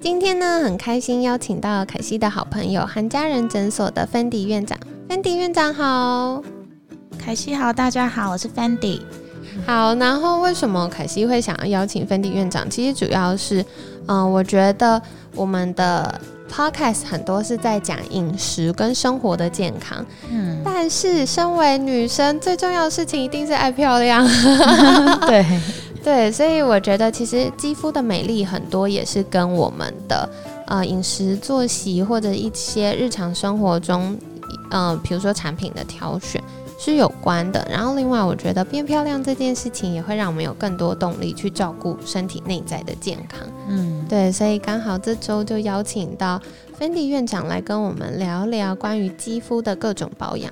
今天呢，很开心邀请到凯西的好朋友韩家人诊所的芬迪院长。芬迪院长好，凯西好，大家好，我是芬迪。好，然后为什么凯西会想要邀请芬迪院长？其实主要是，嗯，我觉得我们的 podcast 很多是在讲饮食跟生活的健康，嗯，但是身为女生，最重要的事情一定是爱漂亮，对。对，所以我觉得其实肌肤的美丽很多也是跟我们的呃饮食作息或者一些日常生活中，呃，比如说产品的挑选是有关的。然后另外，我觉得变漂亮这件事情也会让我们有更多动力去照顾身体内在的健康。嗯，对，所以刚好这周就邀请到芬迪院长来跟我们聊聊关于肌肤的各种保养。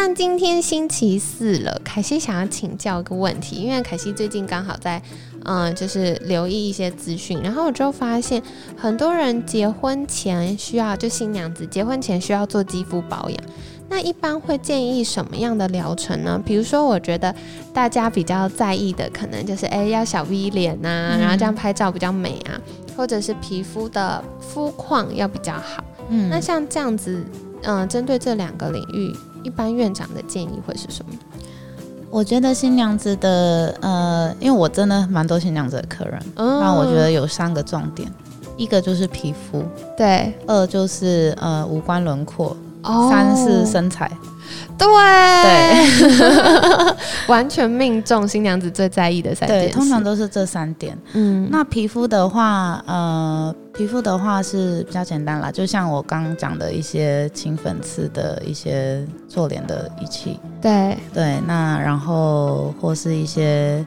那今天星期四了，凯西想要请教一个问题，因为凯西最近刚好在，嗯，就是留意一些资讯，然后我就发现很多人结婚前需要，就新娘子结婚前需要做肌肤保养。那一般会建议什么样的疗程呢？比如说，我觉得大家比较在意的，可能就是哎要小 V 脸呐，然后这样拍照比较美啊，或者是皮肤的肤况要比较好。嗯，那像这样子，嗯，针对这两个领域。一般院长的建议会是什么？我觉得新娘子的呃，因为我真的蛮多新娘子的客人，那我觉得有三个重点，一个就是皮肤，对；二就是呃五官轮廓，三是身材。对对，完全命中新娘子最在意的三点。对，通常都是这三点。嗯，那皮肤的话，呃，皮肤的话是比较简单啦，就像我刚刚讲的一些清粉刺的一些做脸的仪器。对对，那然后或是一些，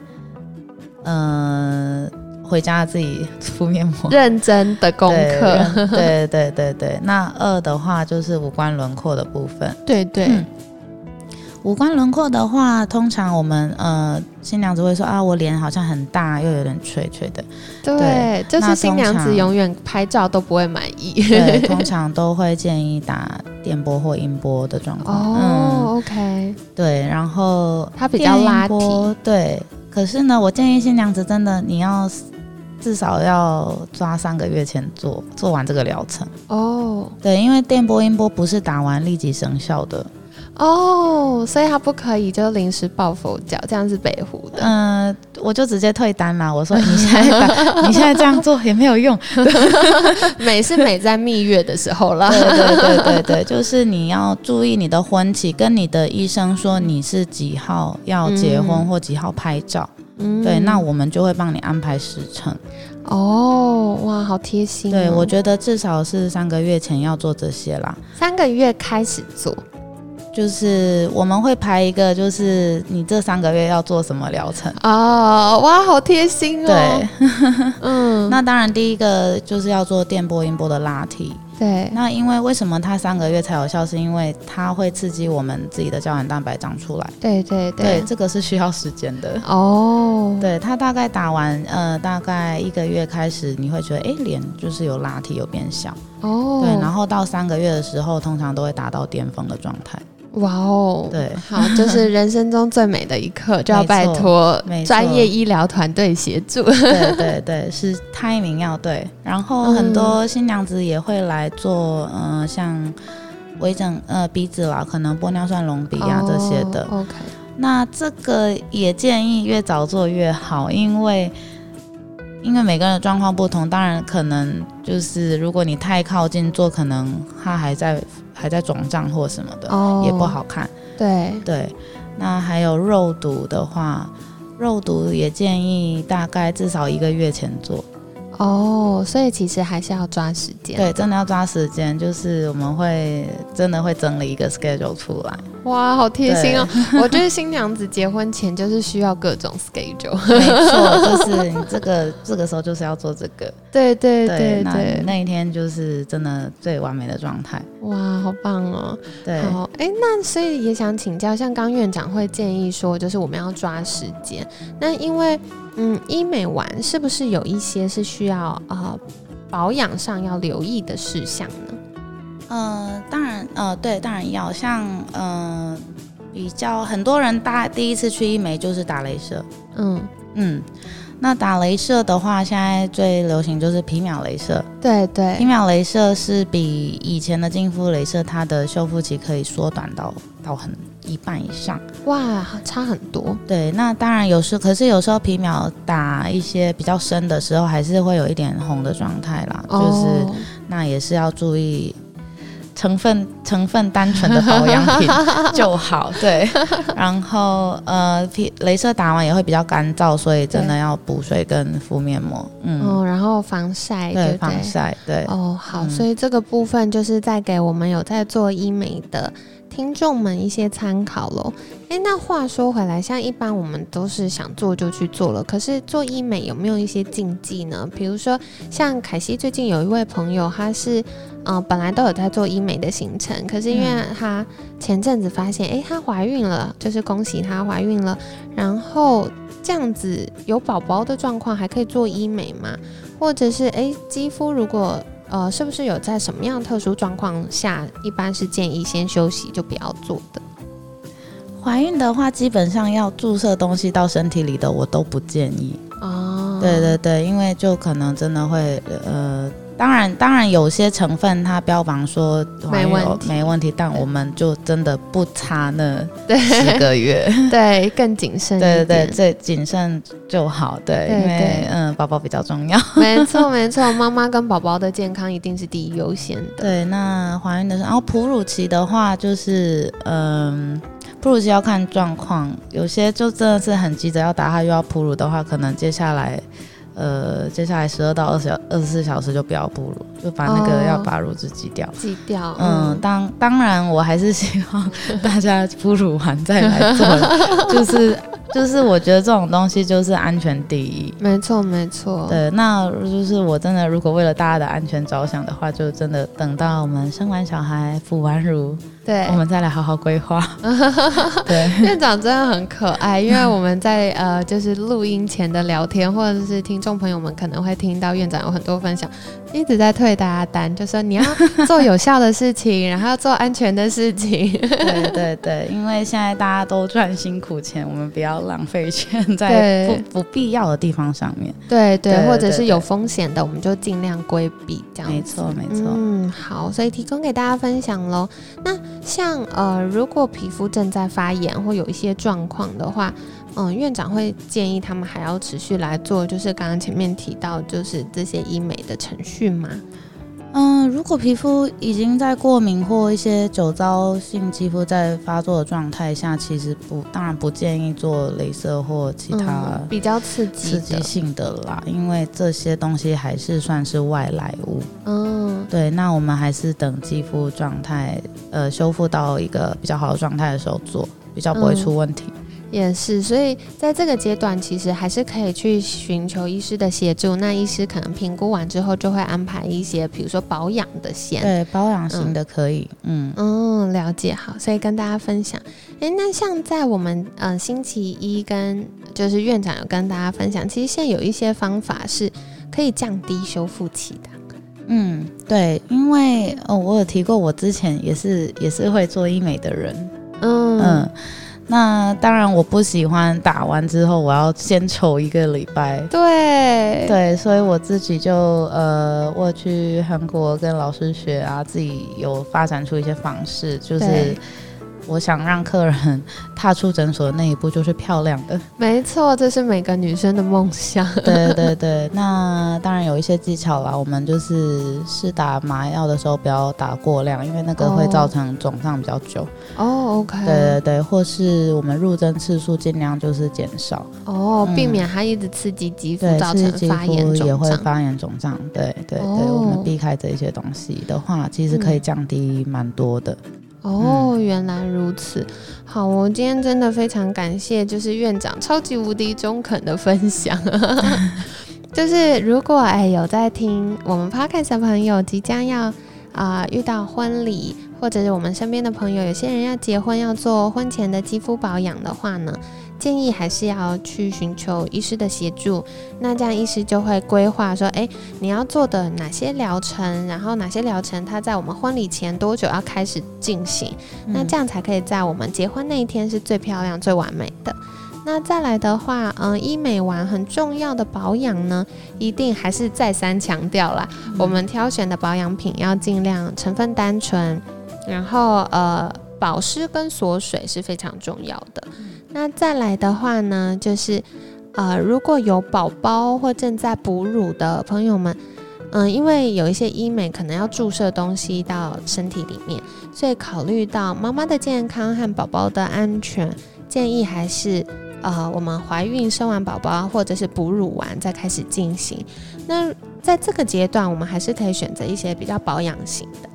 呃，回家自己敷面膜，认真的功课。对对对对，那二的话就是五官轮廓的部分。对对。五官轮廓的话，通常我们呃新娘子会说啊，我脸好像很大，又有点垂垂的。对，就是新娘子永远拍照都不会满意。对，通常都会建议打电波或音波的状况。哦，OK。对，然后它比较拉提。对，可是呢，我建议新娘子真的你要至少要抓三个月前做做完这个疗程。哦，对，因为电波音波不是打完立即生效的。哦，所以他不可以就临时抱佛脚，这样是北湖的。嗯，我就直接退单了。我说你现在 你现在这样做也没有用，美是美在蜜月的时候啦。对对对对对，就是你要注意你的婚期，跟你的医生说你是几号要结婚或几号拍照。嗯，对，那我们就会帮你安排时辰。哦，哇，好贴心。对，我觉得至少是三个月前要做这些啦。三个月开始做。就是我们会排一个，就是你这三个月要做什么疗程哦，哇，好贴心哦。对，嗯，那当然第一个就是要做电波音波的拉提。对，那因为为什么它三个月才有效？是因为它会刺激我们自己的胶原蛋白长出来。对对对，这个是需要时间的哦。对，它大概打完呃，大概一个月开始，你会觉得哎，脸就是有拉提，有变小哦。对，然后到三个月的时候，通常都会达到巅峰的状态。哇哦，对，好，就是人生中最美的一刻，就要拜托专业医疗团队协助。对对对，是 timing 要对。然后很多新娘子也会来做，嗯，像微整呃鼻子啦，可能玻尿酸隆鼻啊这些的。OK，那这个也建议越早做越好，因为因为每个人的状况不同，当然可能就是如果你太靠近做，可能它还在。还在肿胀或什么的，也不好看。对对，那还有肉毒的话，肉毒也建议大概至少一个月前做。哦，所以其实还是要抓时间。对，真的要抓时间，就是我们会真的会整理一个 schedule 出来。哇，好贴心哦！我觉得新娘子结婚前就是需要各种 schedule。没错，就是你这个这个时候就是要做这个。对对对对，那一天就是真的最完美的状态。哇，好棒哦！对，好，哎，那所以也想请教，像刚院长会建议说，就是我们要抓时间。那因为嗯，医美完是不是有一些是需要啊保养上要留意的事项呢？呃，当然，呃，对，当然要像，呃，比较很多人大第一次去医美就是打镭射，嗯。嗯，那打镭射的话，现在最流行就是皮秒镭射，对对，皮秒镭射是比以前的净肤镭射，它的修复期可以缩短到到很一半以上，哇，差很多。对，那当然有时，可是有时候皮秒打一些比较深的时候，还是会有一点红的状态啦，就是那也是要注意。成分成分单纯的保养品 就好，对。然后呃，皮镭射打完也会比较干燥，所以真的要补水跟敷面膜。嗯，哦然后防晒，对防晒，对。哦，好，所以这个部分就是在给我们有在做医美的听众们一些参考喽。哎，那话说回来，像一般我们都是想做就去做了，可是做医美有没有一些禁忌呢？比如说像凯西最近有一位朋友，他是。嗯，本来都有在做医美的行程，可是因为她前阵子发现，哎，她怀孕了，就是恭喜她怀孕了。然后这样子有宝宝的状况还可以做医美吗？或者是哎，肌肤如果呃，是不是有在什么样特殊状况下，一般是建议先休息就不要做的？怀孕的话，基本上要注射东西到身体里的，我都不建议。哦，对对对，因为就可能真的会呃。当然，当然有些成分它标榜说没问题，没问题，但我们就真的不差那 十个月，对，更谨慎，对对对，最谨慎就好，对，因为嗯，宝宝比较重要，没错没错，妈妈跟宝宝的健康一定是第一优先的。对，那怀孕的时候，然后哺乳期的话，就是嗯，哺乳期要看状况，有些就真的是很急着要打，他又要哺乳的话，可能接下来。呃，接下来十二到二十小二十四小时就不要哺乳，就把那个要把乳汁挤掉。挤掉。嗯，当当然，我还是希望大家哺乳完再来做，就 是就是，我觉得这种东西就是安全第一。没错，没错。对，那就是我真的，如果为了大家的安全着想的话，就真的等到我们生完小孩、哺完乳。对，我们再来好好规划。对，院长真的很可爱，因为我们在呃，就是录音前的聊天，或者是听众朋友们可能会听到院长有很多分享，一直在退大家单，就说你要做有效的事情，然后要做安全的事情。对对对，因为现在大家都赚辛苦钱，我们不要浪费钱 在不不必要的地方上面。对对，或者是有风险的，我们就尽量规避。这样没错没错。嗯，好，所以提供给大家分享喽。那像呃，如果皮肤正在发炎或有一些状况的话，嗯，院长会建议他们还要持续来做，就是刚刚前面提到，就是这些医美的程序吗？嗯，如果皮肤已经在过敏或一些酒糟性肌肤在发作的状态下，其实不，当然不建议做镭射或其他比较刺激刺激性的啦，因为这些东西还是算是外来物。嗯，对，那我们还是等肌肤状态呃修复到一个比较好的状态的时候做，比较不会出问题。也是，所以在这个阶段，其实还是可以去寻求医师的协助。那医师可能评估完之后，就会安排一些，比如说保养的线，对，保养型的可以。嗯嗯，了解好，所以跟大家分享。诶，那像在我们嗯星期一跟就是院长有跟大家分享，其实现在有一些方法是可以降低修复期的。嗯，对，因为哦，我有提过，我之前也是也是会做医美的人。嗯嗯。那当然，我不喜欢打完之后我要先丑一个礼拜。对对，所以我自己就呃，我去韩国跟老师学啊，自己有发展出一些方式，就是我想让客人 踏出诊所的那一步就是漂亮的。没错，这是每个女生的梦想。对对对，那当然有一些技巧啦。我们就是是打麻药的时候不要打过量，因为那个会造成肿胀比较久。哦，OK。对对对，或是我们入针次数尽量就是减少。哦，避免它一直刺激肌肤，造成发炎肿胀。也会发炎肿胀。对对对，我们避开这些东西的话，其实可以降低蛮多的。哦，原来如此。好，我今天真的非常感谢，就是院长超级无敌中肯的分享。就是如果哎有在听我们 podcast 的朋友，即将要啊遇到婚礼，或者是我们身边的朋友，有些人要结婚要做婚前的肌肤保养的话呢？建议还是要去寻求医师的协助，那这样医师就会规划说，哎，你要做的哪些疗程，然后哪些疗程它在我们婚礼前多久要开始进行，那这样才可以在我们结婚那一天是最漂亮、最完美的。那再来的话，嗯，医美完很重要的保养呢，一定还是再三强调啦，我们挑选的保养品要尽量成分单纯，然后呃，保湿跟锁水是非常重要的。那再来的话呢，就是呃，如果有宝宝或正在哺乳的朋友们，嗯，因为有一些医美可能要注射东西到身体里面，所以考虑到妈妈的健康和宝宝的安全，建议还是呃，我们怀孕生完宝宝或者是哺乳完再开始进行。那在这个阶段，我们还是可以选择一些比较保养型的。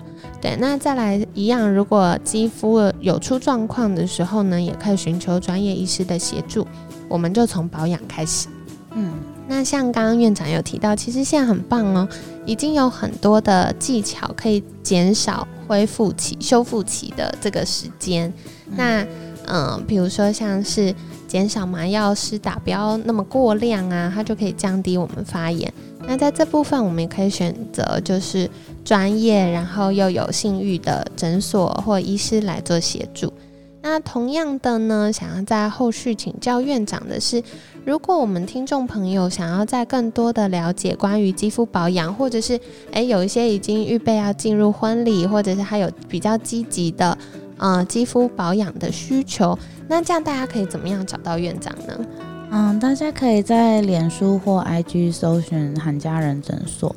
对，那再来一样，如果肌肤有出状况的时候呢，也可以寻求专业医师的协助。我们就从保养开始。嗯，那像刚刚院长有提到，其实现在很棒哦，已经有很多的技巧可以减少恢复期、修复期的这个时间。那嗯，比如说像是减少麻药施打不要那么过量啊，它就可以降低我们发炎。那在这部分，我们也可以选择就是专业，然后又有信誉的诊所或医师来做协助。那同样的呢，想要在后续请教院长的是，如果我们听众朋友想要在更多的了解关于肌肤保养，或者是诶有一些已经预备要进入婚礼，或者是还有比较积极的呃肌肤保养的需求，那这样大家可以怎么样找到院长呢？嗯，大家可以在脸书或 IG 搜寻韩家人诊所。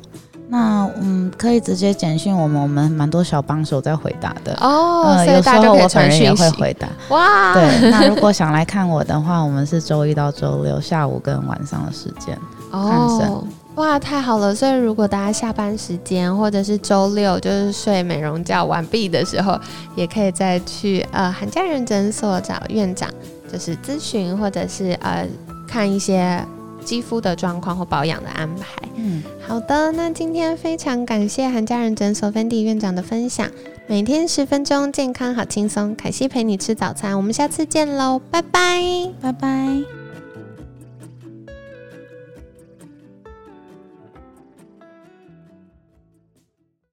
那嗯，可以直接简讯我们，我们蛮多小帮手在回答的哦。有时候我本人也会回答。哇，对。那如果想来看我的话，我们是周一到周六下午跟晚上的时间看诊。哇，太好了！所以如果大家下班时间或者是周六就是睡美容觉完毕的时候，也可以再去呃韩家人诊所找院长。就是咨询或者是呃看一些肌肤的状况或保养的安排。嗯，好的，那今天非常感谢韩家人诊所芬迪院长的分享。每天十分钟，健康好轻松。凯西陪你吃早餐，我们下次见喽，拜拜，拜拜。